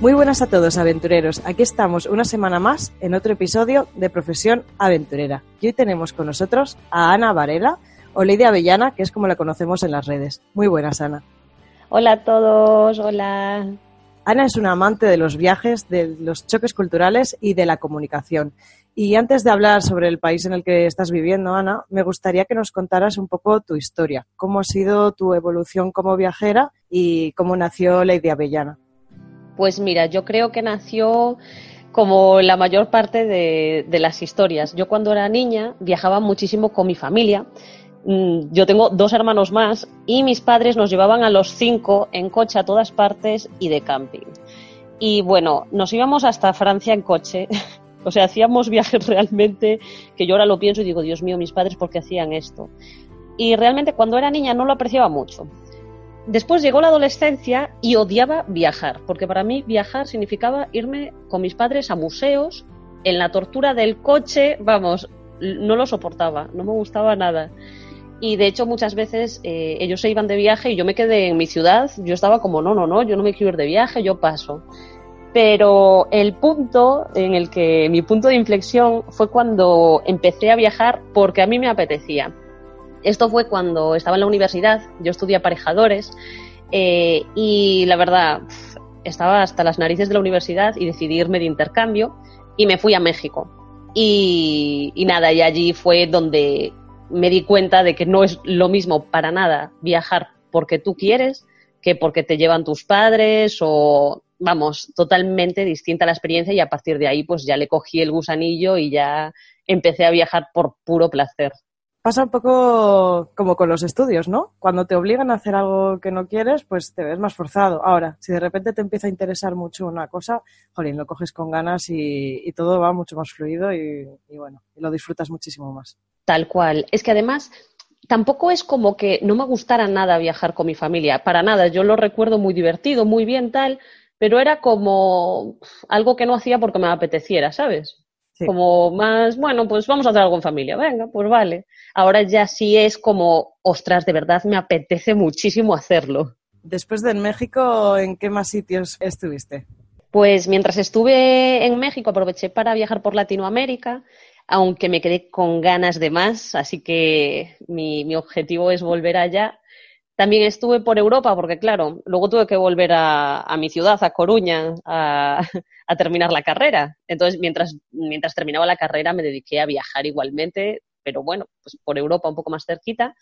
Muy buenas a todos, aventureros. Aquí estamos una semana más en otro episodio de Profesión Aventurera. Y hoy tenemos con nosotros a Ana Varela o Lidia Avellana, que es como la conocemos en las redes. Muy buenas, Ana. Hola a todos, hola. Ana es una amante de los viajes, de los choques culturales y de la comunicación. Y antes de hablar sobre el país en el que estás viviendo, Ana, me gustaría que nos contaras un poco tu historia, cómo ha sido tu evolución como viajera y cómo nació Lady Avellana. Pues mira, yo creo que nació como la mayor parte de, las historias. Yo cuando era niña viajaba muchísimo con mi familia. Mm, Yo tengo dos hermanos más y mis padres nos llevaban a los cinco en coche a todas partes y de camping. Y bueno, nos íbamos hasta Francia en coche. O sea, hacíamos viajes realmente que yo ahora lo pienso y digo, Dios mío, mis padres, ¿por qué hacían esto? Y realmente cuando era niña no lo apreciaba mucho. Después llegó la adolescencia y odiaba viajar, porque para mí viajar significaba irme con mis padres a museos, en la tortura del coche, vamos, no lo soportaba, no me gustaba nada. Y de hecho muchas veces eh, ellos se iban de viaje y yo me quedé en mi ciudad, yo estaba como, no, no, no, yo no me quiero ir de viaje, yo paso. Pero el punto en el que mi punto de inflexión fue cuando empecé a viajar porque a mí me apetecía. Esto fue cuando estaba en la universidad, yo estudié aparejadores eh, y la verdad estaba hasta las narices de la universidad y decidí irme de intercambio y me fui a México. Y, y nada, y allí fue donde me di cuenta de que no es lo mismo para nada viajar porque tú quieres que porque te llevan tus padres o vamos, totalmente distinta la experiencia y a partir de ahí pues ya le cogí el gusanillo y ya empecé a viajar por puro placer. Pasa un poco como con los estudios, ¿no? Cuando te obligan a hacer algo que no quieres, pues te ves más forzado. Ahora, si de repente te empieza a interesar mucho una cosa, jolín, lo coges con ganas y, y todo va mucho más fluido y, y bueno, y lo disfrutas muchísimo más. Tal cual. Es que además tampoco es como que no me gustara nada viajar con mi familia, para nada. Yo lo recuerdo muy divertido, muy bien tal, pero era como algo que no hacía porque me apeteciera, ¿sabes? Sí. Como más, bueno, pues vamos a hacer algo en familia, venga, pues vale. Ahora ya sí es como, ostras, de verdad me apetece muchísimo hacerlo. Después de México, ¿en qué más sitios estuviste? Pues mientras estuve en México aproveché para viajar por Latinoamérica, aunque me quedé con ganas de más, así que mi, mi objetivo es volver allá también estuve por Europa, porque claro, luego tuve que volver a, mi ciudad, a Coruña, a, terminar la carrera. Entonces, mientras, mientras terminaba la carrera, me dediqué a viajar igualmente, pero bueno, pues por Europa un poco más cerquita.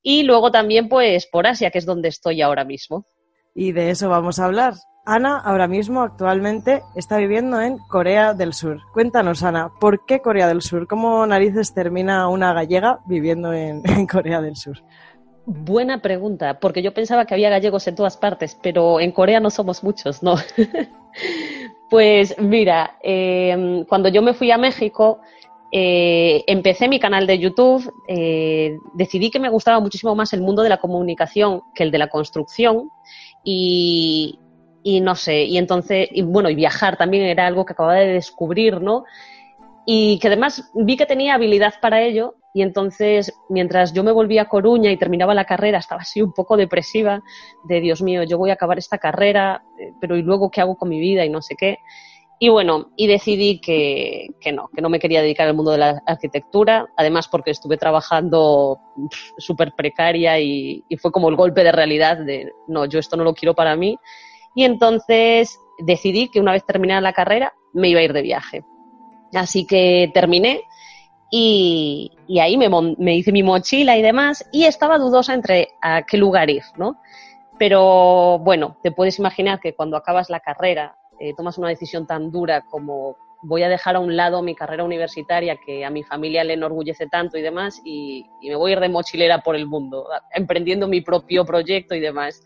Y luego también, pues, por Asia, que es donde estoy ahora mismo. Y de eso vamos a hablar. Ana, ahora mismo, actualmente, está viviendo en Corea del Sur. Cuéntanos, Ana, ¿por qué Corea del Sur? ¿Cómo narices termina una gallega viviendo en, en Corea del Sur? Buena pregunta, porque yo pensaba que había gallegos en todas partes, pero en Corea no somos muchos, ¿no? pues mira, em, cuando yo me fui a México, eh, empecé mi canal de YouTube, eh, decidí que me gustaba muchísimo más el mundo de la comunicación que el de la construcción y, y no sé, y entonces, y bueno, y viajar también era algo que acababa de descubrir, ¿no? Y que además vi que tenía habilidad para ello y entonces mientras yo me volvía a Coruña y terminaba la carrera estaba así un poco depresiva de Dios mío, yo voy a acabar esta carrera, eh, pero ¿y luego qué hago con mi vida y no sé qué? Y bueno, y decidí que, que, no, que no me quería dedicar al mundo de la arquitectura, además porque estuve trabajando súper precaria y, y, fue como el golpe de realidad de, no, yo esto no lo quiero para mí. Y entonces decidí que una vez terminada la carrera me iba a ir de viaje. Así que terminé y, y ahí me, me, hice mi mochila y demás y estaba dudosa entre a qué lugar ir, ¿no? Pero bueno, te puedes imaginar que cuando acabas la carrera eh, tomas una decisión tan dura como voy a dejar a un lado mi carrera universitaria que a mi familia le enorgullece tanto y demás y, y, me voy a ir de mochilera por el mundo, emprendiendo mi propio proyecto y demás.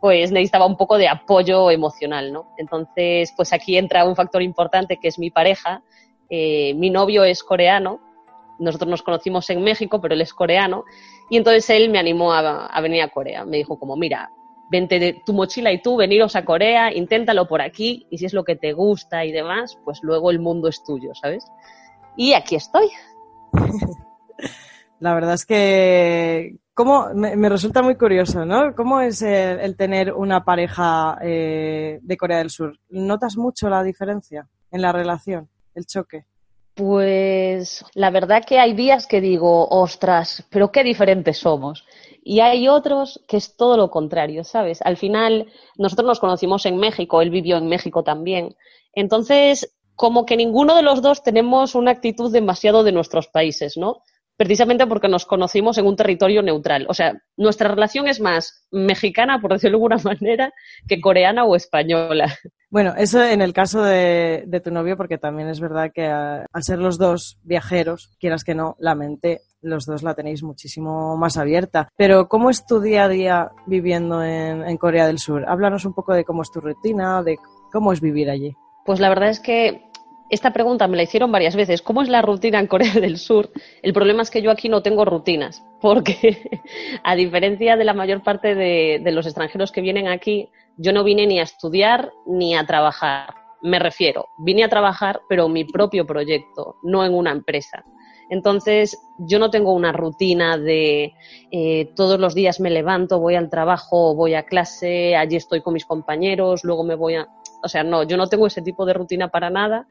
Pues necesitaba un poco de apoyo emocional, ¿no? Entonces, pues aquí entra un factor importante que es mi pareja. Eh, mi novio es coreano, nosotros nos conocimos en México, pero él es coreano, y entonces él me animó a, venir a Corea. Me dijo como, mira, vente tu mochila y tú, veniros a Corea, inténtalo por aquí y si es lo que te gusta y demás, pues luego el mundo es tuyo, ¿sabes? Y aquí estoy. La verdad es que cómo, me, resulta muy curioso, ¿no? ¿Cómo es el, el tener una pareja eh, de Corea del Sur? ¿Notas mucho la diferencia en la relación, el choque? Pues la verdad que hay días que digo, ostras, pero qué diferentes somos. Y hay otros que es todo lo contrario, ¿sabes? Al final, nosotros nos conocimos en México, él vivió en México también. Entonces, como que ninguno de los dos tenemos una actitud demasiado de nuestros países, ¿no? Precisamente porque nos conocimos en un territorio neutral. O sea, nuestra relación es más mexicana, por decirlo de alguna manera, que coreana o española. Bueno, eso en el caso de, de tu novio, porque también es verdad que a, al ser los dos viajeros, quieras que no, la mente los dos la tenéis muchísimo más abierta. Pero, ¿cómo es tu día a día viviendo en, en, Corea del Sur? Háblanos un poco de cómo es tu rutina, de cómo es vivir allí. Pues la verdad es que esta pregunta me la hicieron varias veces. ¿Cómo es la rutina en Corea del Sur? El problema es que yo aquí no tengo rutinas, porque a diferencia de la mayor parte de, los extranjeros que vienen aquí, yo no vine ni a estudiar ni a trabajar. Me refiero, vine a trabajar, pero en mi propio proyecto, no en una empresa. Entonces, yo no tengo una rutina de eh, todos los días me levanto, voy al trabajo, voy a clase, allí estoy con mis compañeros, luego me voy a... O sea, no, yo no tengo ese tipo de rutina para nada.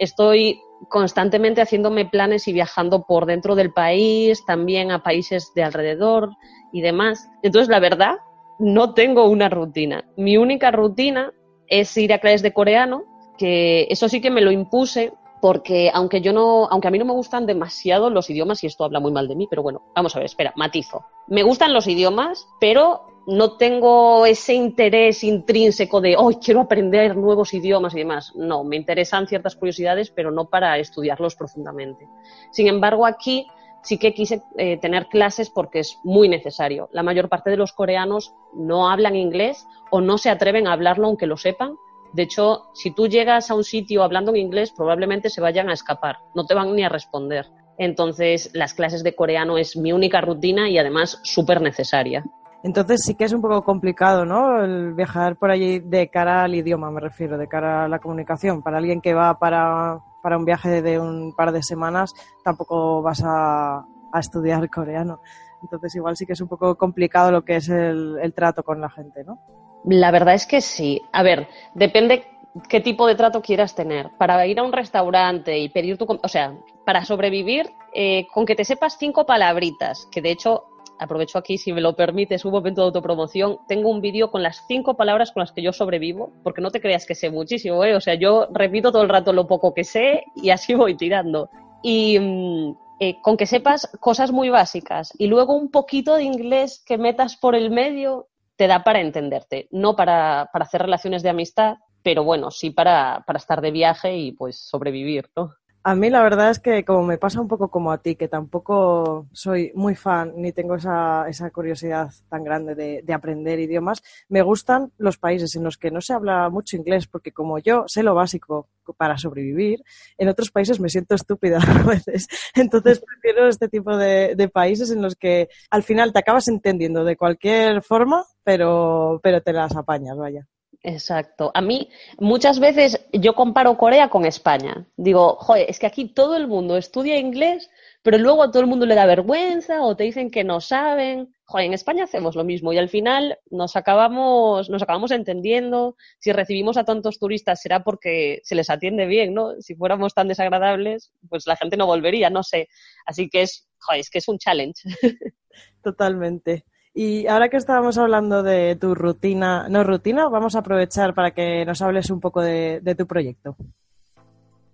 Estoy constantemente haciéndome planes y viajando por dentro del país, también a países de alrededor y demás. Entonces, la verdad, no tengo una rutina. Mi única rutina es ir a clases de coreano, que eso sí que me lo impuse porque aunque yo no, aunque a mí no me gustan demasiado los idiomas, y esto habla muy mal de mí, pero bueno, vamos a ver, espera, matizo. Me gustan los idiomas, pero no tengo ese interés intrínseco de, hoy quiero aprender nuevos idiomas y demás. No, me interesan ciertas curiosidades, pero no para estudiarlos profundamente. Sin embargo, aquí sí que quise eh, tener clases porque es muy necesario. La mayor parte de los coreanos no hablan inglés o no se atreven a hablarlo aunque lo sepan de hecho, si tú llegas a un sitio hablando en inglés, probablemente se vayan a escapar, no te van ni a responder. Entonces, las clases de coreano es mi única rutina y además súper necesaria. Entonces sí que es un poco complicado, ¿no? El viajar por allí de cara al idioma, me refiero, de cara a la comunicación. Para alguien que va para, para un viaje de un par de semanas, tampoco vas a, a estudiar coreano. Entonces igual sí que es un poco complicado lo que es el, trato con la gente, ¿no? La verdad es que sí. A ver, depende qué tipo de trato quieras tener. Para ir a un restaurante y pedir tu... O sea, para sobrevivir, eh, con que te sepas cinco palabritas, que de hecho, aprovecho aquí, si me lo permites, un momento de autopromoción, tengo un vídeo con las cinco palabras con las que yo sobrevivo, porque no te creas que sé muchísimo, ¿eh? O sea, yo repito todo el rato lo poco que sé y así voy tirando. Y... Mm, eh, con que sepas cosas muy básicas y luego un poquito de inglés que metas por el medio, te da para entenderte, no para, para hacer relaciones de amistad, pero bueno, sí para, para, estar de viaje y pues sobrevivir, ¿no? A mí la verdad es que como me pasa un poco como a ti, que tampoco soy muy fan ni tengo esa, esa curiosidad tan grande de, de, aprender idiomas, me gustan los países en los que no se habla mucho inglés, porque como yo sé lo básico para sobrevivir, en otros países me siento estúpida a veces. Entonces prefiero este tipo de, de países en los que al final te acabas entendiendo de cualquier forma, pero, pero te las apañas, vaya. Exacto. A mí muchas veces yo comparo Corea con España. Digo, joder, es que aquí todo el mundo estudia inglés, pero luego a todo el mundo le da vergüenza o te dicen que no saben. Joder, en España hacemos lo mismo y al final nos acabamos, nos acabamos entendiendo. Si recibimos a tantos turistas será porque se les atiende bien, ¿no? Si fuéramos tan desagradables, pues la gente no volvería, no sé. Así que es, joder, es que es un challenge. Totalmente. Y ahora que estábamos hablando de tu rutina, no rutina, vamos a aprovechar para que nos hables un poco de, tu proyecto.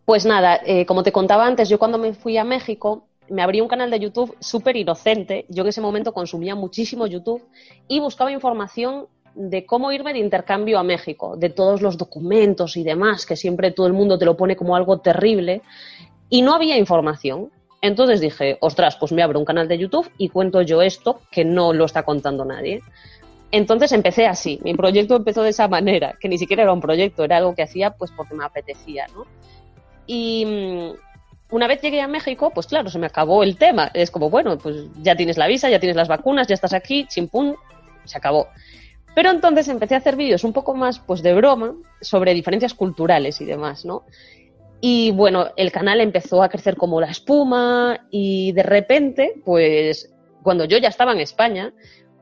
Pues nada, eh, como te contaba antes, yo cuando me fui a México me abrí un canal de YouTube súper inocente. Yo en ese momento consumía muchísimo YouTube y buscaba información de cómo irme de intercambio a México, de todos los documentos y demás, que siempre todo el mundo te lo pone como algo terrible. Y no había información. Entonces dije, ostras, pues me abro un canal de YouTube y cuento yo esto que no lo está contando nadie. Entonces empecé así, mi proyecto empezó de esa manera, que ni siquiera era un proyecto, era algo que hacía pues porque me apetecía, ¿no? Y mm, una vez llegué a México, pues claro, se me acabó el tema. Es como, bueno, pues ya tienes la visa, ya tienes las vacunas, ya estás aquí, chimpún, se acabó. Pero entonces empecé a hacer vídeos un poco más pues de broma sobre diferencias culturales y demás, ¿no? Y bueno, el canal empezó a crecer como la espuma y de repente, pues cuando yo ya estaba en España,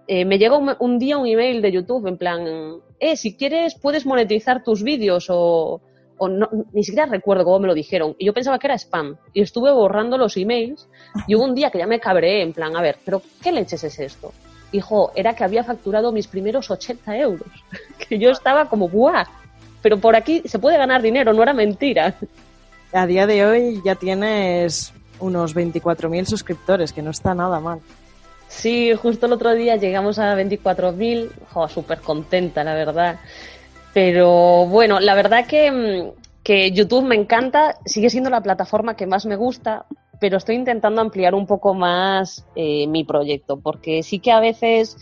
eh, me llegó un, día un email de YouTube en plan, eh, si quieres puedes monetizar tus vídeos o, no, ni siquiera recuerdo cómo me lo dijeron. Y yo pensaba que era spam. Y estuve borrando los emails y hubo un día que ya me cabreé en plan, a ver, pero ¿qué leches es esto? Dijo, era que había facturado mis primeros 80 euros. que yo estaba como, ¡buah! Pero por aquí se puede ganar dinero, no era mentira a día de hoy ya tienes unos 24.000 suscriptores, que no está nada mal. Sí, justo el otro día llegamos a 24.000, súper contenta, la verdad. Pero bueno, la verdad que, mm, que YouTube me encanta, sigue siendo la plataforma que más me gusta, pero estoy intentando ampliar un poco más eh, mi proyecto, porque sí que a veces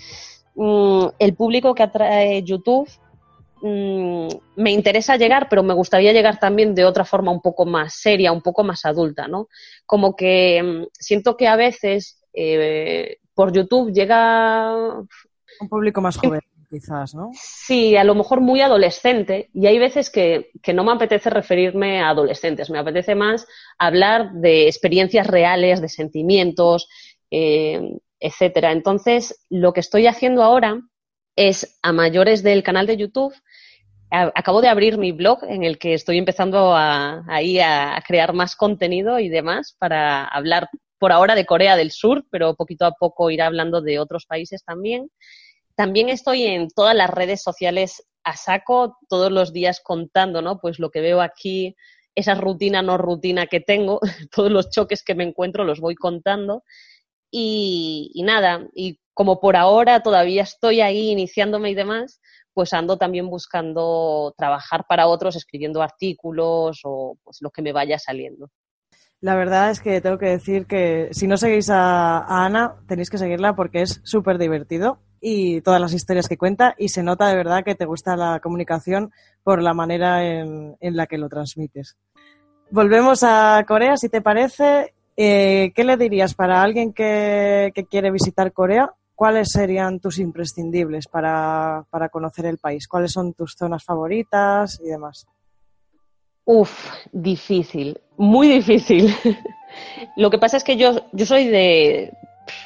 mm, el público que atrae YouTube Mm, me interesa llegar, pero me gustaría llegar también de otra forma un poco más seria, un poco más adulta, ¿no? Como que mm, siento que a veces eh, por YouTube llega... Un público más joven, quizás, ¿no? Sí, a lo mejor muy adolescente, y hay veces que, que no me apetece referirme a adolescentes, me apetece más hablar de experiencias reales, de sentimientos, eh, etcétera. Entonces, lo que estoy haciendo ahora es a mayores del canal de YouTube acabo de abrir mi blog en el que estoy empezando a, ahí a, crear más contenido y demás para hablar por ahora de Corea del Sur, pero poquito a poco iré hablando de otros países también. También estoy en todas las redes sociales a saco, todos los días contando, ¿no? Pues lo que veo aquí, esa rutina no rutina que tengo, todos los choques que me encuentro los voy contando. Y, y nada, y como por ahora todavía estoy ahí iniciándome y demás, pues ando también buscando trabajar para otros, escribiendo artículos o pues lo que me vaya saliendo. La verdad es que tengo que decir que si no seguís a, Ana, tenéis que seguirla porque es súper divertido y todas las historias que cuenta y se nota de verdad que te gusta la comunicación por la manera en, la que lo transmites. Volvemos a Corea, si te parece. Eh, ¿Qué le dirías para alguien que quiere visitar Corea? ¿Cuáles serían tus imprescindibles para, conocer el país? ¿Cuáles son tus zonas favoritas y demás? Uf, difícil, muy difícil. Lo que pasa es que yo, yo soy de,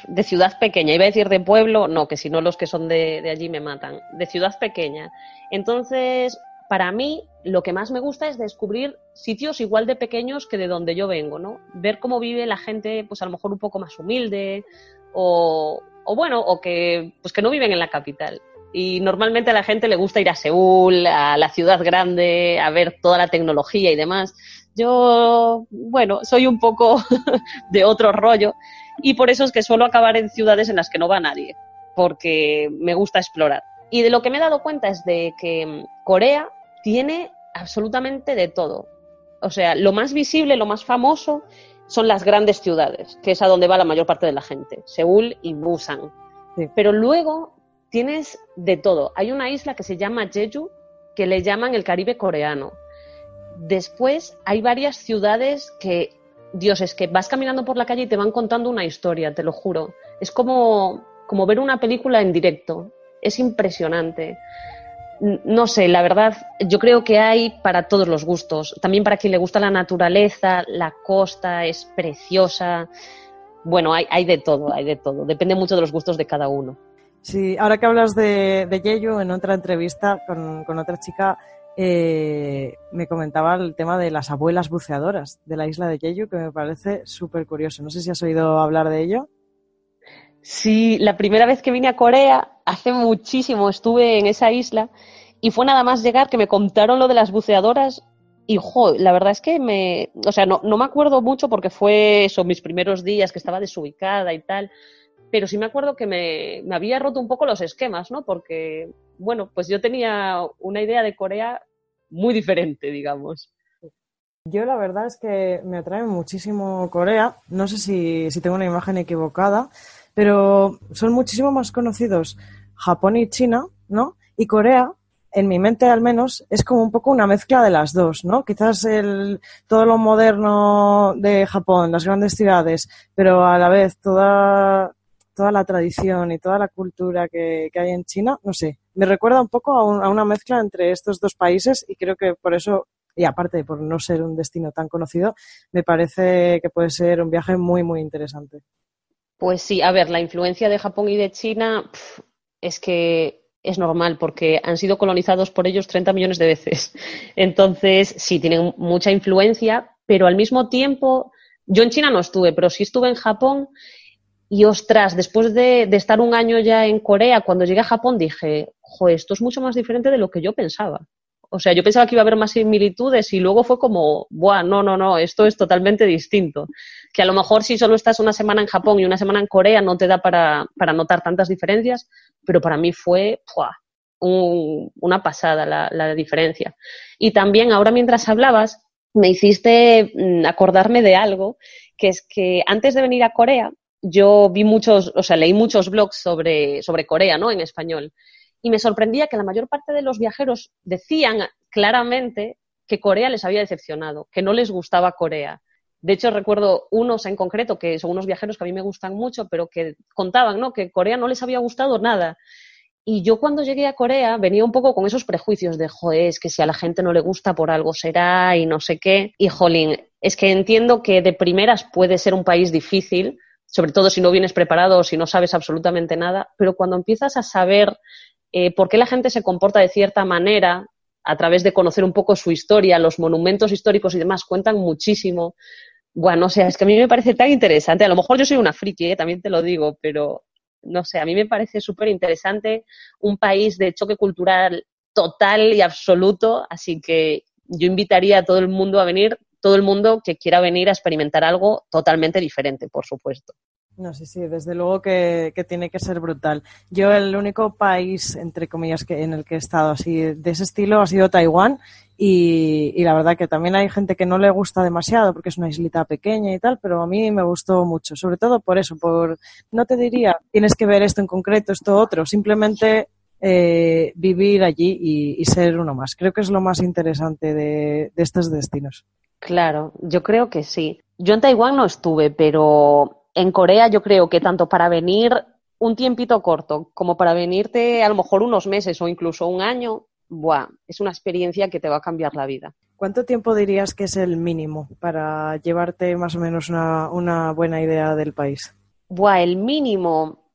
de, ciudad pequeña, iba a decir de pueblo, no, que si no los que son de, de allí me matan, de ciudad pequeña. Entonces, para mí, lo que más me gusta es descubrir sitios igual de pequeños que de donde yo vengo, ¿no? Ver cómo vive la gente, pues a lo mejor un poco más humilde, o, o bueno, o que, pues que no viven en la capital. Y normalmente a la gente le gusta ir a Seúl, a la ciudad grande, a ver toda la tecnología y demás. Yo, bueno, soy un poco de otro rollo y por eso es que suelo acabar en ciudades en las que no va nadie, porque me gusta explorar. Y de lo que me he dado cuenta es de que Corea tiene absolutamente de todo. o sea, lo más visible, lo más famoso son las grandes ciudades, que es a donde va la mayor parte de la gente, Seúl y Busan. Pero luego tienes de todo. Hay una isla que se llama Jeju, que le llaman el Caribe coreano. Después hay varias ciudades que, Dios, es que vas caminando por la calle y te van contando una historia, te lo juro. Es como, como ver una película en directo. Es impresionante no sé, la verdad, yo creo que hay para todos los gustos. También para quien le gusta la naturaleza, la costa es preciosa. Bueno, hay, hay de todo, hay de todo. Depende mucho de los gustos de cada uno. Sí, ahora que hablas de, de Yeyu, en otra entrevista con, con otra chica, eh, me comentaba el tema de las abuelas buceadoras de la isla de Jeju, que me parece súper curioso. No sé si has oído hablar de ello. Sí, la primera vez que vine a Corea, hace muchísimo, estuve en esa isla y fue nada más llegar que me contaron lo de las buceadoras y, jo, la verdad es que me, o sea, no, no me acuerdo mucho porque fue eso, mis primeros días que estaba desubicada y tal, pero sí me acuerdo que me, me había roto un poco los esquemas, ¿no? Porque, bueno, pues yo tenía una idea de Corea muy diferente, digamos. Yo la verdad es que me atrae muchísimo Corea. No sé si, si tengo una imagen equivocada, pero son muchísimo más conocidos Japón y China, ¿no? Y Corea, en mi mente al menos, es como un poco una mezcla de las dos, ¿no? Quizás el, todo lo moderno de Japón, las grandes ciudades, pero a la vez toda, toda la tradición y toda la cultura que, hay en China, no sé, me recuerda un poco a, a una mezcla entre estos dos países y creo que por eso y aparte por no ser un destino tan conocido, me parece que puede ser un viaje muy, muy interesante. Pues sí, a ver, la influencia de Japón y de China es que es normal porque han sido colonizados por ellos 30 millones de veces. Entonces, sí, tienen mucha influencia, pero al mismo tiempo, yo en China no estuve, pero sí estuve en Japón y ostras, después de, estar un año ya en Corea, cuando llegué a Japón dije, joder, esto es mucho más diferente de lo que yo pensaba. O sea, yo pensaba que iba a haber más similitudes y luego fue como, buah, no, no, no, esto es totalmente distinto. Que a lo mejor si solo estás una semana en Japón y una semana en Corea no te da para, para notar tantas diferencias, pero para mí fue una pasada la, la diferencia. Y también ahora mientras hablabas, me hiciste mm, acordarme de algo, que es que antes de venir a Corea, yo vi muchos, o sea, leí muchos blogs sobre, sobre Corea, ¿no? En español y me sorprendía que la mayor parte de los viajeros decían claramente que Corea les había decepcionado, que no les gustaba Corea. De hecho, recuerdo unos en concreto, que son unos viajeros que a mí me gustan mucho, pero que contaban ¿no? que Corea no les había gustado nada. Y yo cuando llegué a Corea venía un poco con esos prejuicios de, joder, es que si a la gente no le gusta por algo será y no sé qué. Y, jolín, es que entiendo que de primeras puede ser un país difícil, sobre todo si no vienes preparado o si no sabes absolutamente nada, pero cuando empiezas a saber eh, por qué la gente se comporta de cierta manera a través de conocer un poco su historia, los monumentos históricos y demás cuentan muchísimo. Bueno, o sea, es que a mí me parece tan interesante. A lo mejor yo soy una friki, eh, también te lo digo, pero no sé, a mí me parece súper interesante un país de choque cultural total y absoluto, así que yo invitaría a todo el mundo a venir, todo el mundo que quiera venir a experimentar algo totalmente diferente, por supuesto. No sé, sí, desde luego que, tiene que ser brutal. Yo el único país, entre comillas, que, en el que he estado así de ese estilo ha sido Taiwán y, y, la verdad que también hay gente que no le gusta demasiado porque es una islita pequeña y tal, pero a mí me gustó mucho, sobre todo por eso, por, no te diría, tienes que ver esto en concreto, esto otro, simplemente eh, vivir allí y, ser uno más. Creo que es lo más interesante de estos destinos. Claro, yo creo que sí. Yo en Taiwán no estuve, pero en Corea yo creo que tanto para venir un tiempito corto como para venirte a lo mejor unos meses o incluso un año, buah, es una experiencia que te va a cambiar la vida. ¿Cuánto tiempo dirías que es el mínimo para llevarte más o menos una, una buena idea del país? Buah, el mínimo,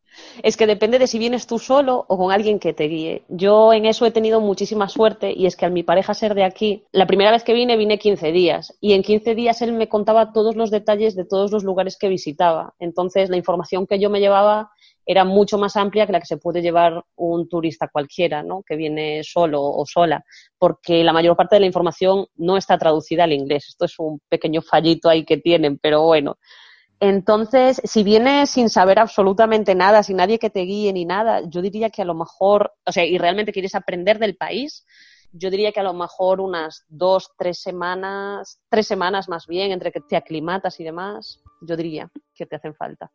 es que depende de si vienes tú solo o con alguien que te guíe. Yo en eso he tenido muchísima suerte y es que al mi pareja ser de aquí, la primera vez que vine vine 15 días y en 15 días él me contaba todos los detalles de todos los lugares que visitaba. Entonces la información que yo me llevaba era mucho más amplia que la que se puede llevar un turista cualquiera, ¿no? Que viene solo o sola, porque la mayor parte de la información no está traducida al inglés. Esto es un pequeño fallito ahí que tienen, pero bueno, entonces, si vienes sin saber absolutamente nada, sin nadie que te guíe ni nada, yo diría que a lo mejor, o sea, y realmente quieres aprender del país, yo diría que a lo mejor unas dos, tres semanas, tres semanas más bien, entre que te aclimatas y demás, yo diría que te hacen falta.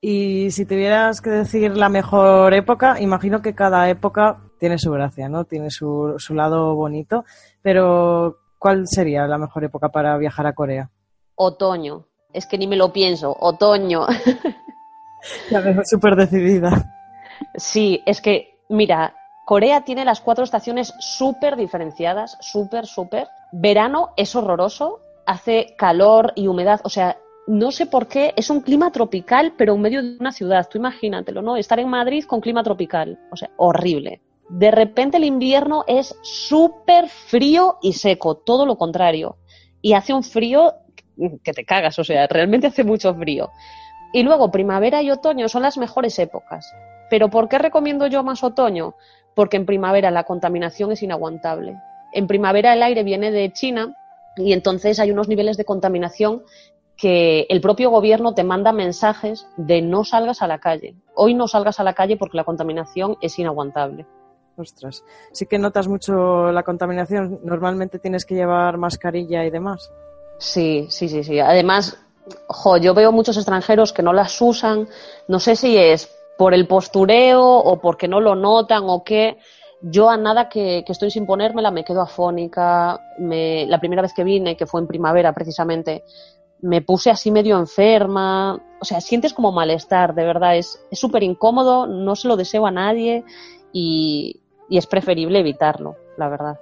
Y si tuvieras que decir la mejor época, imagino que cada época tiene su gracia, ¿no? Tiene su, su lado bonito, pero ¿cuál sería la mejor época para viajar a Corea? Otoño. Es que ni me lo pienso. Otoño. Ya veo súper decidida. Sí, es que, mira, Corea tiene las cuatro estaciones súper diferenciadas, súper, súper. Verano es horroroso, hace calor y humedad, o sea, no sé por qué, es un clima tropical, pero en medio de una ciudad, tú imagínatelo, ¿no? Estar en Madrid con clima tropical, o sea, horrible. De repente el invierno es súper frío y seco, todo lo contrario. Y hace un frío que te cagas, o sea, realmente hace mucho frío. Y luego primavera y otoño son las mejores épocas. Pero ¿por qué recomiendo yo más otoño? porque en primavera la contaminación es inaguantable. En primavera el aire viene de China y entonces hay unos niveles de contaminación que el propio gobierno te manda mensajes de no salgas a la calle. Hoy no salgas a la calle porque la contaminación es inaguantable. Ostras, sí que notas mucho la contaminación. Normalmente tienes que llevar mascarilla y demás. Sí, sí, sí, sí. Además, yo veo muchos extranjeros que no las usan. No sé si es por el postureo o porque no lo notan o qué. Yo a nada que, estoy sin ponérmela me quedo afónica. Me, la primera vez que vine, que fue en primavera precisamente, me puse así medio enferma. O sea, sientes como malestar, de verdad. Es súper incómodo, no se lo deseo a nadie y, y es preferible evitarlo, la verdad.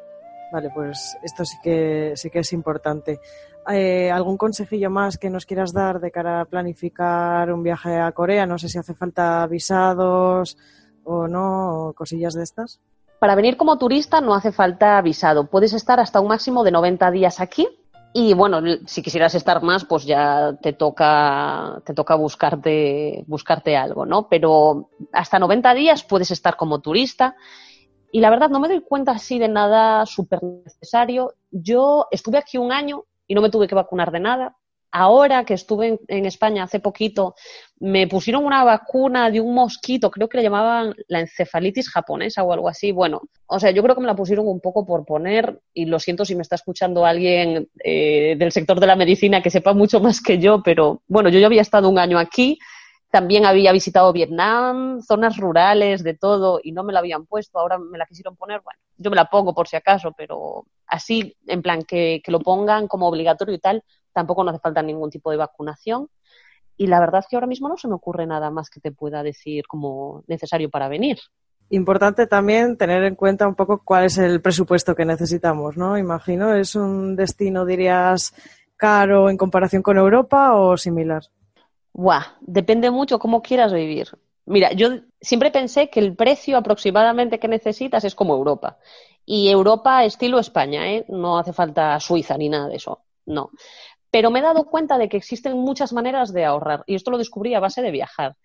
Vale, pues esto sí que sí que es importante. Eh, ¿Algún consejillo más que nos quieras dar de cara a planificar un viaje a Corea? No sé si hace falta visados o no, o cosillas de estas. Para venir como turista no hace falta visado. Puedes estar hasta un máximo de 90 días aquí. Y bueno, si quisieras estar más, pues ya te toca, te toca buscarte, buscarte algo, ¿no? Pero hasta 90 días puedes estar como turista. Y la verdad, no me doy cuenta así de nada súper necesario. Yo estuve aquí un año y no me tuve que vacunar de nada. Ahora que estuve en, España hace poquito, me pusieron una vacuna de un mosquito, creo que le llamaban la encefalitis japonesa o algo así. Bueno, o sea, yo creo que me la pusieron un poco por poner, y lo siento si me está escuchando alguien eh, del sector de la medicina que sepa mucho más que yo, pero bueno, yo ya había estado un año aquí, también había visitado Vietnam, zonas rurales, de todo, y no me la habían puesto, ahora me la quisieron poner, bueno, yo me la pongo por si acaso, pero así, en plan, que, lo pongan como obligatorio y tal, tampoco no hace falta ningún tipo de vacunación. Y la verdad es que ahora mismo no se me ocurre nada más que te pueda decir como necesario para venir. Importante también tener en cuenta un poco cuál es el presupuesto que necesitamos, ¿no? Imagino, ¿es un destino, dirías, caro en comparación con Europa o similar? Buah, depende mucho cómo quieras vivir. Mira, yo siempre pensé que el precio aproximadamente que necesitas es como Europa. Y Europa estilo España, ¿eh? No hace falta Suiza ni nada de eso, no. Pero me he dado cuenta de que existen muchas maneras de ahorrar y esto lo descubrí a base de viajar.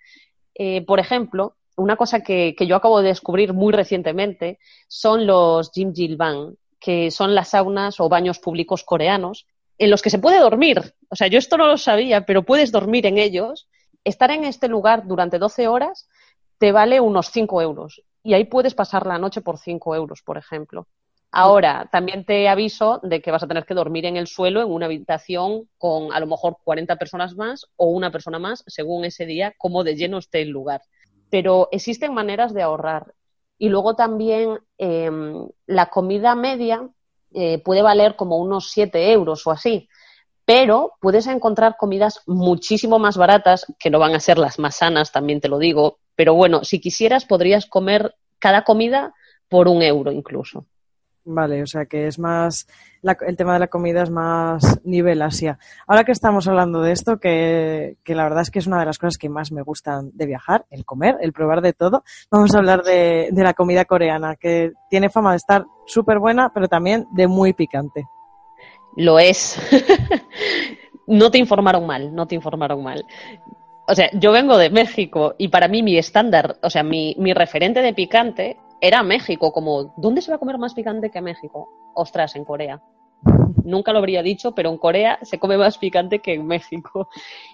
Eh, por ejemplo, una cosa que, yo acabo de descubrir muy recientemente son los Jimjilbang, que son las saunas o baños públicos coreanos en los que se puede dormir. O sea, yo esto no lo sabía, pero puedes dormir en ellos. Estar en este lugar durante 12 horas te vale unos 5 euros y ahí puedes pasar la noche por 5 euros, por ejemplo. Ahora, también te aviso de que vas a tener que dormir en el suelo en una habitación con a lo mejor 40 personas más o una persona más, según ese día, como de lleno esté el lugar. Pero existen maneras de ahorrar. Y luego también em, la comida media eh, puede valer como unos 7 euros o así. Pero puedes encontrar comidas muchísimo más baratas, que no van a ser las más sanas, también te lo digo, pero bueno, si quisieras, podrías comer cada comida por un euro incluso. Vale, o sea que es más, el tema de la comida es más nivel Asia. Ahora que estamos hablando de esto, que, la verdad es que es una de las cosas que más me gustan de viajar, el comer, el probar de todo, vamos a hablar de, de la comida coreana, que tiene fama de estar súper buena, pero también de muy picante. Lo es. no te informaron mal, no te informaron mal o sea, yo vengo de México y para mí mi estándar, o sea, mi, mi referente de picante era México, como, ¿dónde se va a comer más picante que México? Ostras, en Corea. Nunca lo habría dicho, pero en Corea se come más picante que en México.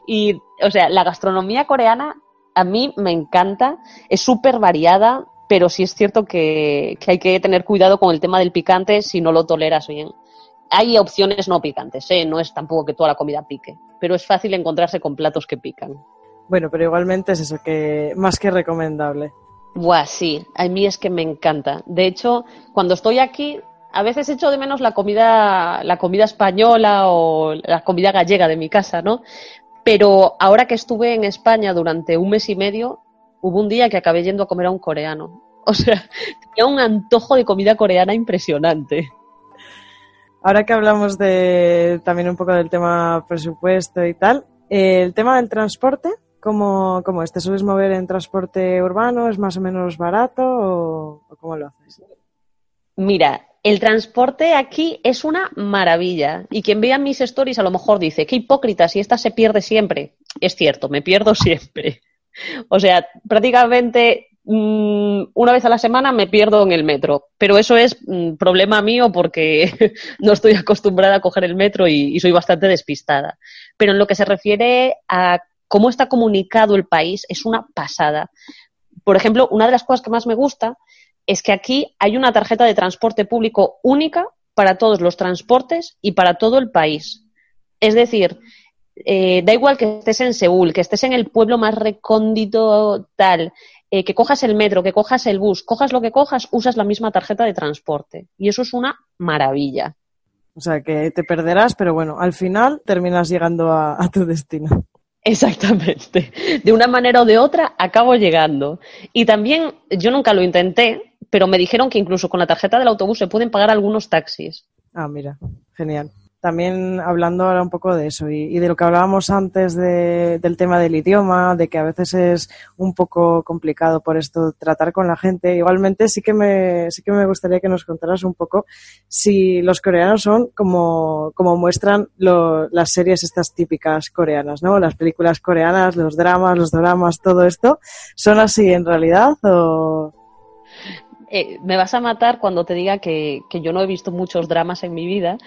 Y, o sea, la gastronomía coreana a mí me encanta, es súper variada, pero sí es cierto que, hay que tener cuidado con el tema del picante si no lo toleras bien. Hay opciones no picantes, ¿eh? no es tampoco que toda la comida pique, pero es fácil encontrarse con platos que pican. Bueno, pero igualmente es eso, que más que recomendable. Buah, sí, a mí es que me encanta. De hecho, cuando estoy aquí, a veces echo de menos la comida, la comida española o la comida gallega de mi casa, ¿no? Pero ahora que estuve en España durante un mes y medio, hubo un día que acabé yendo a comer a un coreano. O sea, tenía un antojo de comida coreana impresionante. Ahora que hablamos de también un poco del tema presupuesto y tal, el tema del transporte, ¿cómo, cómo es? ¿Te sueles mover en transporte urbano? ¿Es más o menos barato o, cómo lo haces? Mira, el transporte aquí es una maravilla. Y quien vea mis stories a lo mejor dice, qué hipócrita, si esta se pierde siempre. Es cierto, me pierdo siempre. O sea, prácticamente mm, una vez a la semana me pierdo en el metro. Pero eso es mm, problema mío porque no estoy acostumbrada a coger el metro y soy bastante despistada. Pero en lo que se refiere a cómo está comunicado el país, es una pasada. Por ejemplo, una de las cosas que más me gusta es que aquí hay una tarjeta de transporte público única para todos los transportes y para todo el país. Es decir, eh, da igual que estés en Seúl, que estés en el pueblo más recóndito tal, eh, que cojas el metro, que cojas el bus, cojas lo que cojas, usas la misma tarjeta de transporte. Y eso es una maravilla. O sea, que te perderás, pero bueno, al final terminas llegando a tu destino. Exactamente. De una manera o de otra acabo llegando. Y también, yo nunca lo intenté, pero me dijeron que incluso con la tarjeta del autobús se pueden pagar algunos taxis. Ah, mira, genial también hablando ahora un poco de eso y, de lo que hablábamos antes del tema del idioma, de que a veces es un poco complicado por esto tratar con la gente. Igualmente sí que me, sí que me gustaría que nos contaras un poco si los coreanos son como, como muestran las series estas típicas coreanas, ¿no? Las películas coreanas, los dramas, los dramas, todo esto, ¿son así en realidad o...? Eh, me vas a matar cuando te diga que, que, yo no he visto muchos dramas en mi vida,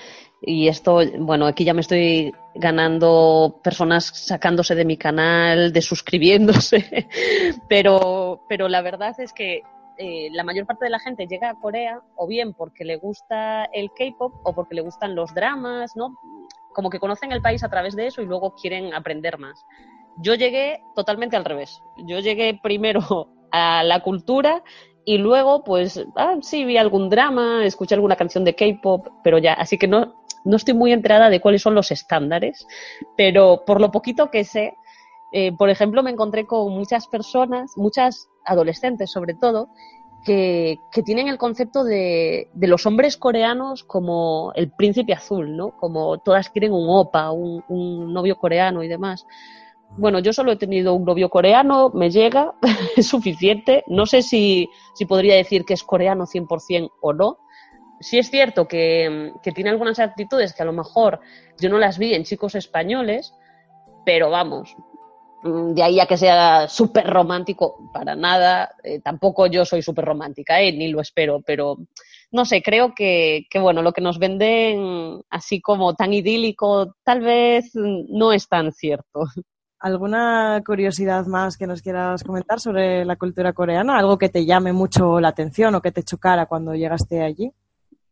y esto, bueno, aquí ya me estoy ganando personas sacándose de mi canal, de suscribiéndose, pero, pero la verdad es que eh, la mayor parte de la gente llega a Corea o bien porque le gusta el K-pop o porque le gustan los dramas, ¿no? Como que conocen el país a través de eso y luego quieren aprender más. Yo llegué totalmente al revés. Yo llegué primero a la cultura y luego, pues, ah, sí, vi algún drama, escuché alguna canción de K-pop, pero ya, así que no, no estoy muy enterada de cuáles son los estándares, pero por lo poquito que sé, eh, por ejemplo, me encontré con muchas personas, muchas adolescentes sobre todo, que, tienen el concepto de, los hombres coreanos como el príncipe azul, ¿no? Como todas quieren un opa, un novio coreano y demás. Bueno, yo solo he tenido un novio coreano, me llega, es suficiente. No sé si, si podría decir que es coreano 100% o no, sí es cierto que, tiene algunas actitudes que a lo mejor yo no las vi en chicos españoles, pero vamos, mm, de ahí a que sea súper romántico, para nada, eh, tampoco yo soy súper romántica, eh, ni lo espero, pero no sé, creo que, que, bueno, lo que nos venden así como tan idílico, tal vez no es tan cierto. ¿Alguna curiosidad más que nos quieras comentar sobre la cultura coreana? ¿Algo que te llame mucho la atención o que te chocara cuando llegaste allí?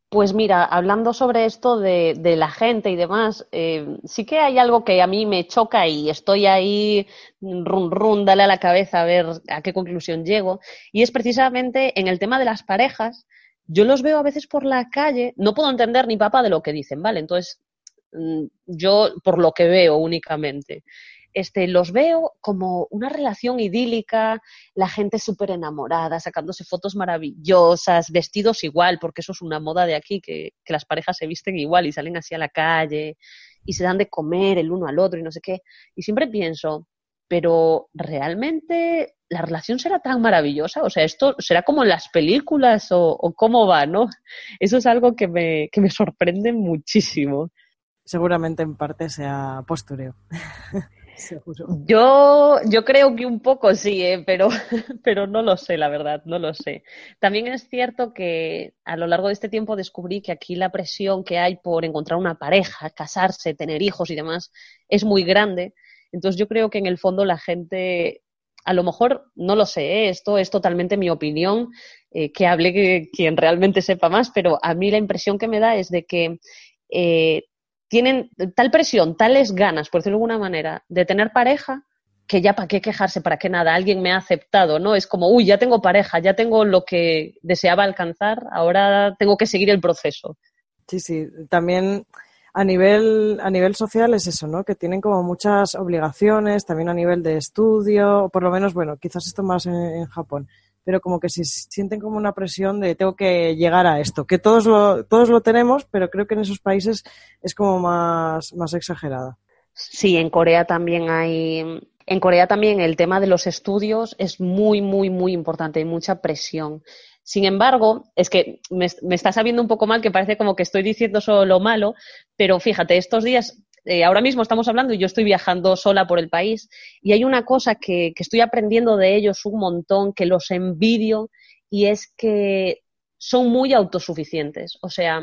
Pues mira, hablando sobre esto de, la gente y demás, eh, sí que hay algo que a mí me choca y estoy ahí run run, dale a la cabeza a ver a qué conclusión llego. Y es precisamente en el tema de las parejas. Yo los veo a veces por la calle, no puedo entender ni papá de lo que dicen, ¿vale? Entonces, mm, yo por lo que veo únicamente este, los veo como una relación idílica, la gente súper enamorada, sacándose fotos maravillosas, vestidos igual, porque eso es una moda de aquí, que, que las parejas se visten igual y salen así a la calle y se dan de comer el uno al otro y no sé qué. Y siempre pienso, pero ¿realmente la relación será tan maravillosa? O sea, ¿esto será como en las películas o, o cómo va, no? Eso es algo que me, que me sorprende muchísimo. Seguramente en parte sea postureo. Yo, yo creo que un poco sí, ¿eh? pero, pero no lo sé, la verdad, no lo sé. También es cierto que a lo largo de este tiempo descubrí que aquí la presión que hay por encontrar una pareja, casarse, tener hijos y demás es muy grande. Entonces yo creo que en el fondo la gente a lo mejor no lo sé, ¿eh? esto es totalmente mi opinión, eh, que hable quien realmente sepa más, pero a mí la impresión que me da es de que eh, tienen tal presión, tales ganas, por decirlo de alguna manera, de tener pareja, que ya para qué quejarse, para qué nada, alguien me ha aceptado, ¿no? Es como, uy, ya tengo pareja, ya tengo lo que deseaba alcanzar, ahora tengo que seguir el proceso. Sí, sí, también a nivel, a nivel social es eso, ¿no? Que tienen como muchas obligaciones, también a nivel de estudio, o por lo menos, bueno, quizás esto más en, Japón, pero como que se sienten como una presión de tengo que llegar a esto, que todos lo, todos lo tenemos, pero creo que en esos países es como más, más exagerada. Sí, en Corea también hay, en Corea también el tema de los estudios es muy, muy, muy importante, hay mucha presión. Sin embargo, es que me, está sabiendo un poco mal que parece como que estoy diciendo solo lo malo, pero fíjate, estos días, eh, ahora mismo estamos hablando y yo estoy viajando sola por el país y hay una cosa que, estoy aprendiendo de ellos un montón, que los envidio y es que son muy autosuficientes. O sea,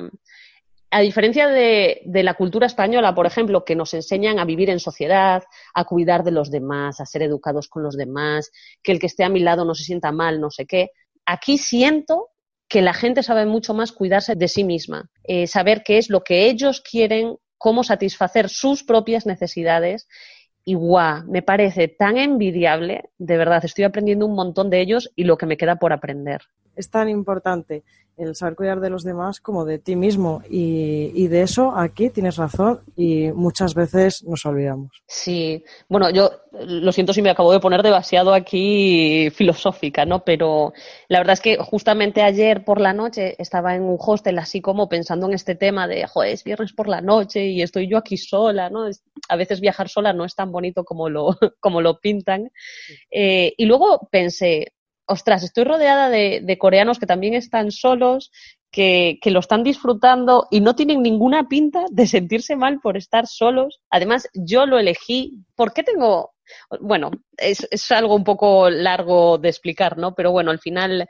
a diferencia de, de, la cultura española, por ejemplo, que nos enseñan a vivir en sociedad, a cuidar de los demás, a ser educados con los demás, que el que esté a mi lado no se sienta mal, no sé qué, aquí siento que la gente sabe mucho más cuidarse de sí misma, eh, saber qué es lo que ellos quieren, cómo satisfacer sus propias necesidades. Y guau, me parece tan envidiable, de verdad, estoy aprendiendo un montón de ellos y lo que me queda por aprender. Es tan importante el saber cuidar de los demás como de ti mismo. Y, de eso aquí tienes razón y muchas veces nos olvidamos. Sí, bueno, yo lo siento si me acabo de poner demasiado aquí filosófica, ¿no? Pero la verdad es que justamente ayer por la noche estaba en un hostel así como pensando en este tema de, joder, es viernes por la noche y estoy yo aquí sola, ¿no? a veces viajar sola no es tan bonito como lo, como lo pintan. Eh, y luego pensé, ostras, estoy rodeada de, coreanos que también están solos, que, lo están disfrutando y no tienen ninguna pinta de sentirse mal por estar solos. Además, yo lo elegí. ¿Por qué tengo.? Bueno, es, es algo un poco largo de explicar, ¿no? Pero bueno, al final,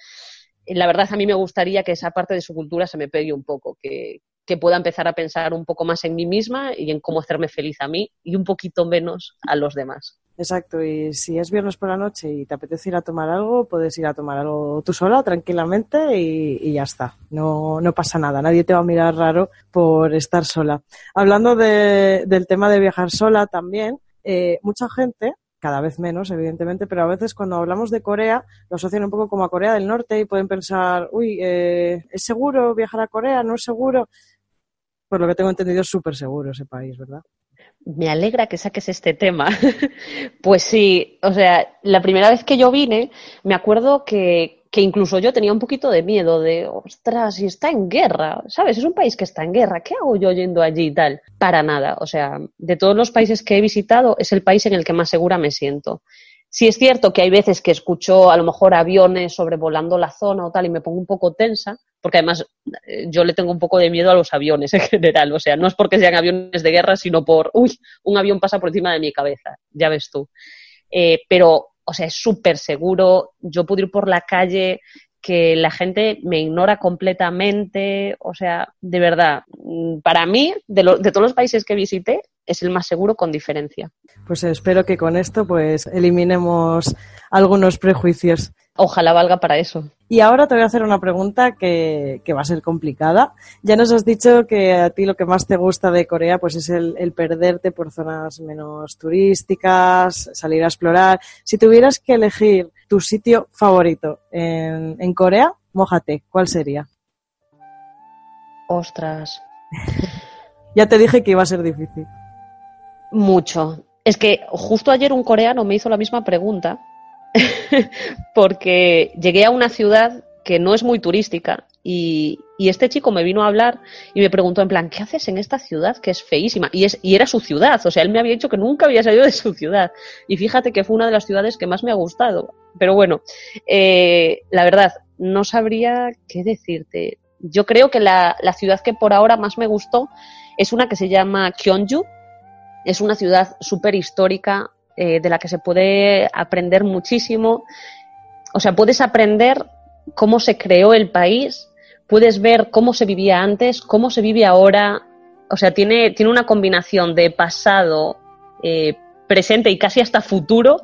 la verdad, a mí me gustaría que esa parte de su cultura se me pegue un poco, que, que pueda empezar a pensar un poco más en mí misma y en cómo hacerme feliz a mí y un poquito menos a los demás. Exacto, y si es viernes por la noche y te apetece ir a tomar algo, puedes ir a tomar algo tú sola, tranquilamente, y, ya está. No, no pasa nada, nadie te va a mirar raro por estar sola. Hablando de, del tema de viajar sola también, eh, mucha gente, cada vez menos, evidentemente, pero a veces cuando hablamos de Corea, lo asocian un poco como a Corea del Norte y pueden pensar, uy, eh, ¿es seguro viajar a Corea? ¿No es seguro? Por lo que tengo entendido, es súper seguro ese país, ¿verdad? me alegra que saques este tema. pues sí, o sea, la primera vez que yo vine, me acuerdo que, que, incluso yo tenía un poquito de miedo de, ostras, si está en guerra, ¿sabes? Es un país que está en guerra, ¿qué hago yo yendo allí y tal? Para nada, o sea, de todos los países que he visitado, es el país en el que más segura me siento. Sí es cierto que hay veces que escucho a lo mejor aviones sobrevolando la zona o tal y me pongo un poco tensa, porque además eh, yo le tengo un poco de miedo a los aviones en general. O sea, no es porque sean aviones de guerra, sino por, uy, un avión pasa por encima de mi cabeza, ya ves tú. Eh, pero, o sea, es súper seguro. Yo puedo ir por la calle que la gente me ignora completamente. O sea, de verdad, mm, para mí, de, de todos los países que visité, es el más seguro con diferencia. Pues espero que con esto pues eliminemos algunos prejuicios. Ojalá valga para eso. Y ahora te voy a hacer una pregunta que, va a ser complicada. Ya nos has dicho que a ti lo que más te gusta de Corea pues es el, perderte por zonas menos turísticas, salir a explorar. Si tuvieras que elegir tu sitio favorito en, en Corea, mójate, ¿cuál sería? Ostras. ya te dije que iba a ser difícil. Mucho. Es que justo ayer un coreano me hizo la misma pregunta porque llegué a una ciudad que no es muy turística y, este chico me vino a hablar y me preguntó en plan, ¿qué haces en esta ciudad que es feísima? Y, es, y era su ciudad, o sea, él me había dicho que nunca había salido de su ciudad. Y fíjate que fue una de las ciudades que más me ha gustado. Pero bueno, eh, la verdad, no sabría qué decirte. Yo creo que la, la ciudad que por ahora más me gustó es una que se llama Kyonju, es una ciudad súper histórica eh, de la que se puede aprender muchísimo. O sea, puedes aprender cómo se creó el país, puedes ver cómo se vivía antes, cómo se vive ahora. O sea, tiene, tiene una combinación de pasado, eh, presente y casi hasta futuro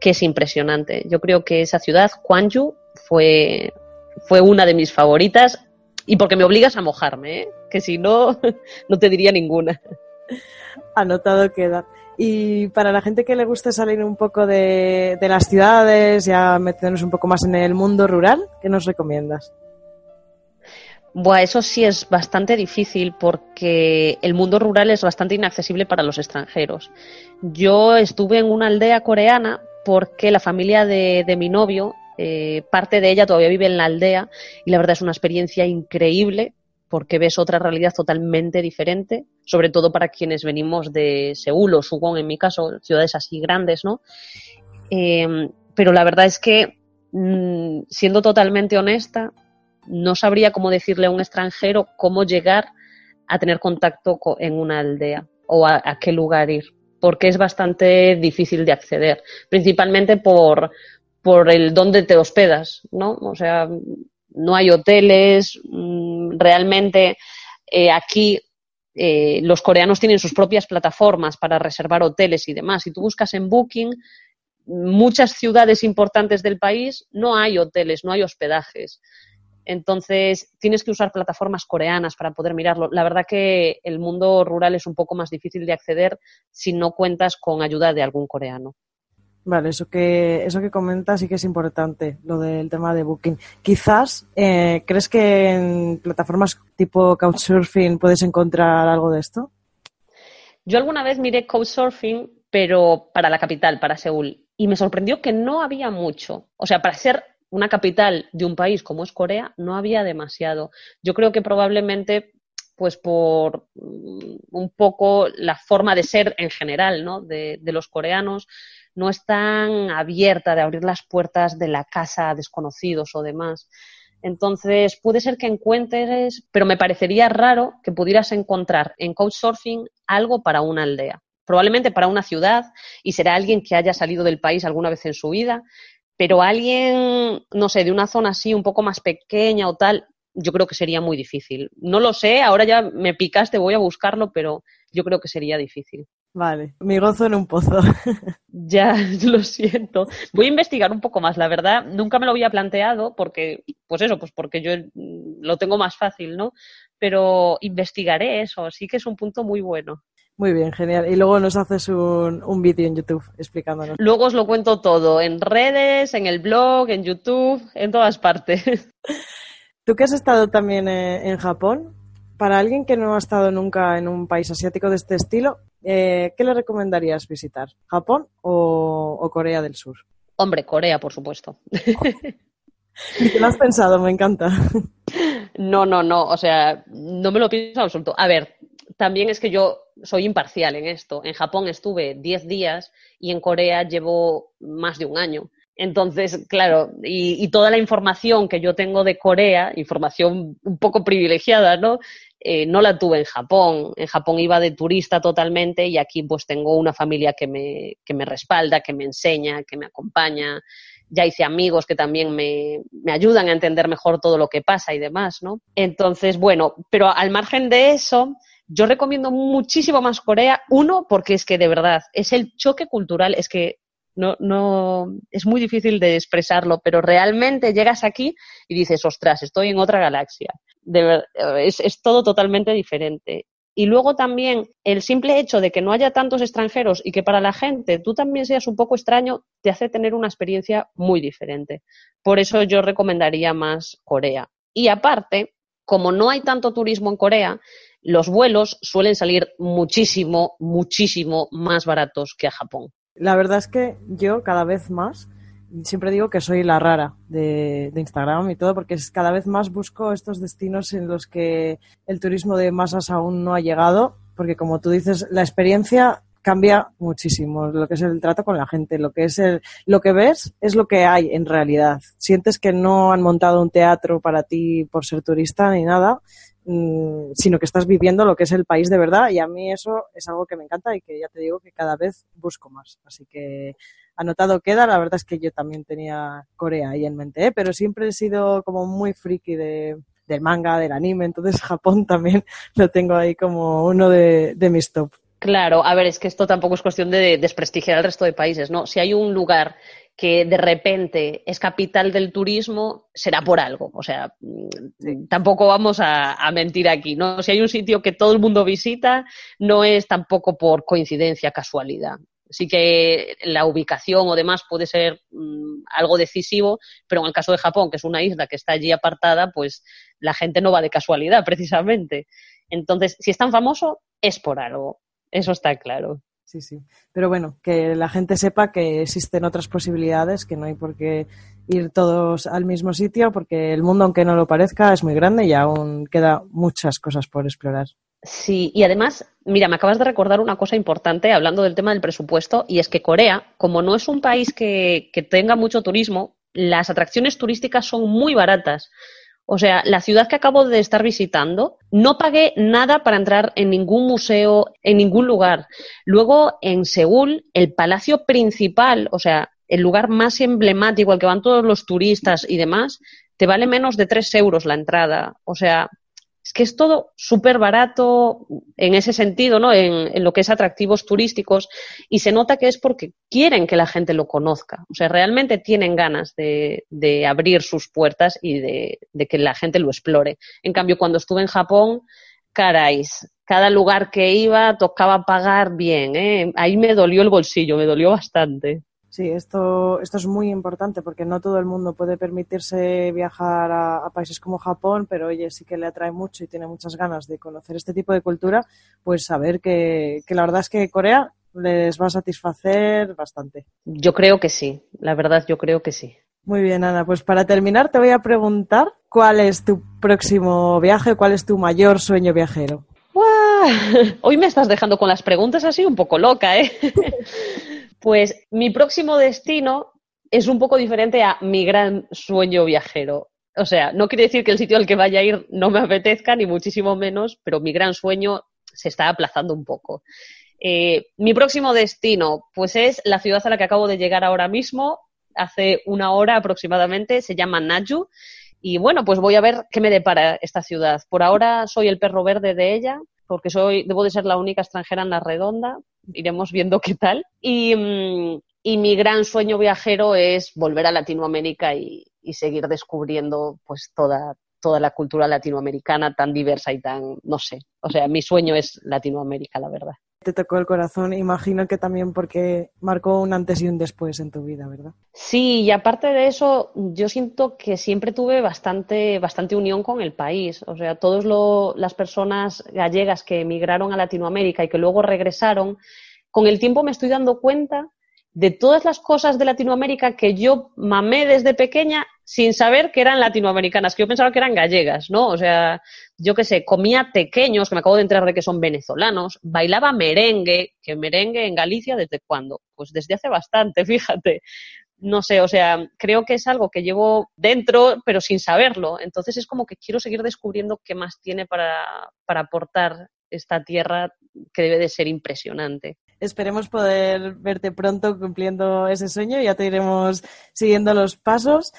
que es impresionante. Yo creo que esa ciudad, Gwangju, fue, fue una de mis favoritas y porque me obligas a mojarme, ¿eh? que si no, no te diría ninguna. Anotado queda. Y para la gente que le guste salir un poco de, las ciudades, ya meternos un poco más en el mundo rural, ¿qué nos recomiendas? Buah, eso sí es bastante difícil porque el mundo rural es bastante inaccesible para los extranjeros. Yo estuve en una aldea coreana porque la familia de, de mi novio, eh, parte de ella todavía vive en la aldea y la verdad es una experiencia increíble porque ves otra realidad totalmente diferente, sobre todo para quienes venimos de Seúl o Suwon, en mi caso, ciudades así grandes, ¿no? Eh, pero la verdad es que, mm, siendo totalmente honesta, no sabría cómo decirle a un extranjero cómo llegar a tener contacto en una aldea o a, a qué lugar ir, porque es bastante difícil de acceder, principalmente por, por el dónde te hospedas, ¿no? O sea, no hay hoteles, mm, realmente eh, aquí eh, los coreanos tienen sus propias plataformas para reservar hoteles y demás. Si tú buscas en Booking, muchas ciudades importantes del país no hay hoteles, no hay hospedajes. Entonces, tienes que usar plataformas coreanas para poder mirarlo. La verdad que el mundo rural es un poco más difícil de acceder si no cuentas con ayuda de algún coreano. Vale, eso que, eso que comentas sí que es importante, lo del tema de Booking. Quizás, eh, ¿crees que en plataformas tipo Couchsurfing puedes encontrar algo de esto? Yo alguna vez miré Couchsurfing, pero para la capital, para Seúl, y me sorprendió que no había mucho. O sea, para ser una capital de un país como es Corea, no había demasiado. Yo creo que probablemente pues por mm, un poco la forma de ser en general ¿no? de, de los coreanos, no es tan abierta de abrir las puertas de la casa a desconocidos o demás. Entonces, puede ser que encuentres, pero me parecería raro que pudieras encontrar en Couchsurfing algo para una aldea. Probablemente para una ciudad y será alguien que haya salido del país alguna vez en su vida, pero alguien, no sé, de una zona así un poco más pequeña o tal, yo creo que sería muy difícil. No lo sé, ahora ya me picaste, voy a buscarlo, pero yo creo que sería difícil. Vale, mi gozo en un pozo. ya, lo siento. Voy a investigar un poco más, la verdad. Nunca me lo había planteado porque, pues eso, pues porque yo lo tengo más fácil, ¿no? Pero investigaré eso, sí que es un punto muy bueno. Muy bien, genial. Y luego nos haces un, un vídeo en YouTube explicándonos. Luego os lo cuento todo, en redes, en el blog, en YouTube, en todas partes. Tú que has estado también eh, en Japón, para alguien que no ha estado nunca en un país asiático de este estilo, eh, ¿qué le recomendarías visitar? ¿Japón o, o, Corea del Sur? Hombre, Corea, por supuesto. ¿Y qué lo has pensado? Me encanta. No, no, no. O sea, no me lo pienso en absoluto. A ver, también es que yo soy imparcial en esto. En Japón estuve 10 días y en Corea llevo más de un año. Entonces, claro, y, y, toda la información que yo tengo de Corea, información un poco privilegiada, ¿no? Eh, no la tuve en Japón. En Japón iba de turista totalmente y aquí pues tengo una familia que me, que me respalda, que me enseña, que me acompaña. Ya hice amigos que también me, me ayudan a entender mejor todo lo que pasa y demás, ¿no? Entonces, bueno, pero al margen de eso, yo recomiendo muchísimo más Corea. Uno, porque es que de verdad es el choque cultural, es que no, no, es muy difícil de expresarlo, pero realmente llegas aquí y dices, ostras, estoy en otra galaxia. Ver, es, es todo totalmente diferente. Y luego también el simple hecho de que no haya tantos extranjeros y que para la gente tú también seas un poco extraño, te hace tener una experiencia muy diferente. Por eso yo recomendaría más Corea. Y aparte, como no hay tanto turismo en Corea, los vuelos suelen salir muchísimo, muchísimo más baratos que a Japón. La verdad es que yo cada vez más, siempre digo que soy la rara de, de, Instagram y todo, porque cada vez más busco estos destinos en los que el turismo de masas aún no ha llegado, porque como tú dices, la experiencia cambia muchísimo lo que es el trato con la gente, lo que es el, lo que ves es lo que hay en realidad. Sientes que no han montado un teatro para ti por ser turista ni nada, sino que estás viviendo lo que es el país de verdad y a mí eso es algo que me encanta y que ya te digo que cada vez busco más. Así que anotado queda, la verdad es que yo también tenía Corea ahí en mente, ¿eh? pero siempre he sido como muy friki de, del manga, del anime, entonces Japón también lo tengo ahí como uno de, de mis top. Claro, a ver, es que esto tampoco es cuestión de desprestigiar al resto de países, ¿no? Si hay un lugar que de repente es capital del turismo, será por algo. O sea, mm, tampoco vamos a, a, mentir aquí, ¿no? Si hay un sitio que todo el mundo visita, no es tampoco por coincidencia, casualidad. Sí que la ubicación o demás puede ser mmm, algo decisivo, pero en el caso de Japón, que es una isla que está allí apartada, pues la gente no va de casualidad, precisamente. Entonces, si es tan famoso, es por algo. Eso está claro. Sí, sí. Pero bueno, que la gente sepa que existen otras posibilidades, que no hay por qué ir todos al mismo sitio, porque el mundo, aunque no lo parezca, es muy grande y aún queda muchas cosas por explorar. Sí, y además, mira, me acabas de recordar una cosa importante hablando del tema del presupuesto, y es que Corea, como no es un país que, que tenga mucho turismo, las atracciones turísticas son muy baratas. O sea, la ciudad que acabo de estar visitando, no pagué nada para entrar en ningún museo, en ningún lugar. Luego, en Seúl, el palacio principal, o sea, el lugar más emblemático al que van todos los turistas y demás, te vale menos de tres euros la entrada. O sea, es que es todo súper barato en ese sentido, ¿no? En, lo que es atractivos turísticos y se nota que es porque quieren que la gente lo conozca. O sea, realmente tienen ganas de, de abrir sus puertas y de, de, que la gente lo explore. En cambio, cuando estuve en Japón, caray, cada lugar que iba tocaba pagar bien, ¿eh? Ahí me dolió el bolsillo, me dolió bastante. Sí, esto, esto es muy importante porque no todo el mundo puede permitirse viajar a, a, países como Japón, pero oye, sí que le atrae mucho y tiene muchas ganas de conocer este tipo de cultura, pues saber que, que la verdad es que Corea les va a satisfacer bastante. Yo creo que sí, la verdad yo creo que sí. Muy bien, Ana. Pues para terminar te voy a preguntar cuál es tu próximo viaje, cuál es tu mayor sueño viajero. ¡Wow! Hoy me estás dejando con las preguntas así un poco loca, ¿eh? Pues mi próximo destino es un poco diferente a mi gran sueño viajero. O sea, no quiere decir que el sitio al que vaya a ir no me apetezca, ni muchísimo menos, pero mi gran sueño se está aplazando un poco. Eh, mi próximo destino, pues es la ciudad a la que acabo de llegar ahora mismo, hace una hora aproximadamente, se llama Naju. Y bueno, pues voy a ver qué me depara esta ciudad. Por ahora soy el perro verde de ella, porque soy, debo de ser la única extranjera en la redonda, iremos viendo qué tal. Y, mm, y mi gran sueño viajero es volver a Latinoamérica y, y, seguir descubriendo pues toda, toda la cultura latinoamericana tan diversa y tan, no sé, o sea, mi sueño es Latinoamérica, la verdad. Te tocó el corazón, imagino que también porque marcó un antes y un después en tu vida, ¿verdad? Sí, y aparte de eso, yo siento que siempre tuve bastante, bastante unión con el país. O sea, todas las personas gallegas que emigraron a Latinoamérica y que luego regresaron, con el tiempo me estoy dando cuenta de todas las cosas de Latinoamérica que yo mamé desde pequeña sin saber que eran latinoamericanas, que yo pensaba que eran gallegas, ¿no? O sea, yo qué sé, comía pequeños, que me acabo de enterar de que son venezolanos, bailaba merengue, que merengue en Galicia, ¿desde cuándo? Pues desde hace bastante, fíjate. No sé, o sea, creo que es algo que llevo dentro, pero sin saberlo. Entonces es como que quiero seguir descubriendo qué más tiene para, para aportar esta tierra que debe de ser impresionante. Esperemos poder verte pronto cumpliendo ese sueño, ya te iremos siguiendo los pasos.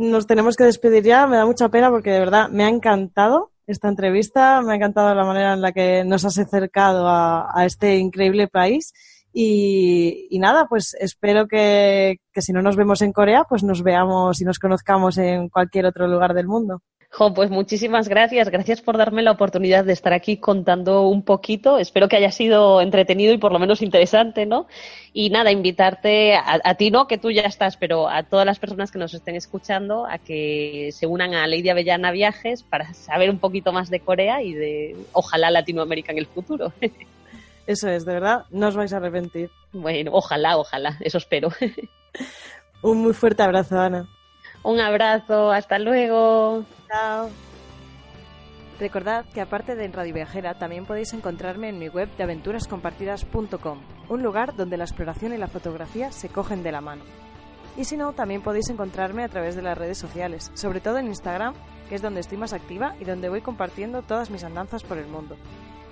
Nos tenemos que despedir ya, me da mucha pena porque de verdad me ha encantado esta entrevista, me ha encantado la manera en la que nos has acercado a, este increíble país. Y, y, nada, pues espero que, que si no nos vemos en Corea, pues nos veamos y nos conozcamos en cualquier otro lugar del mundo. Jo, pues muchísimas gracias. Gracias por darme la oportunidad de estar aquí contando un poquito. Espero que haya sido entretenido y por lo menos interesante, ¿no? Y nada, invitarte a, a, ti, no, que tú ya estás, pero a todas las personas que nos estén escuchando a que se unan a Lady Avellana Viajes para saber un poquito más de Corea y de, ojalá, Latinoamérica en el futuro. Eso es, de verdad, no os vais a arrepentir. Bueno, ojalá, ojalá, eso espero. un muy fuerte abrazo, Ana. Un abrazo, hasta luego. Chao. Recordad que aparte de en Radio Viajera también podéis encontrarme en mi web de aventurascompartidas.com, un lugar donde la exploración y la fotografía se cogen de la mano. Y si no, también podéis encontrarme a través de las redes sociales, sobre todo en Instagram, que es donde estoy más activa y donde voy compartiendo todas mis andanzas por el mundo.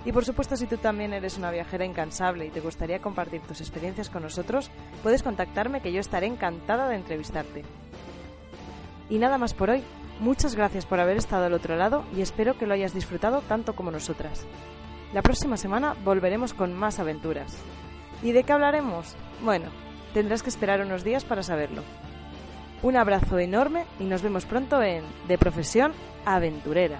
Y por supuesto, si tú también eres una viajera incansable y te gustaría compartir tus experiencias con nosotros, puedes contactarme que yo estaré encantada de entrevistarte. Y nada más por hoy. Muchas gracias por haber estado al otro lado y espero que lo hayas disfrutado tanto como nosotras. La próxima semana volveremos con más aventuras. ¿Y de qué hablaremos? Bueno, tendrás que esperar unos días para saberlo. Un abrazo enorme y nos vemos pronto en De Profesión Aventurera.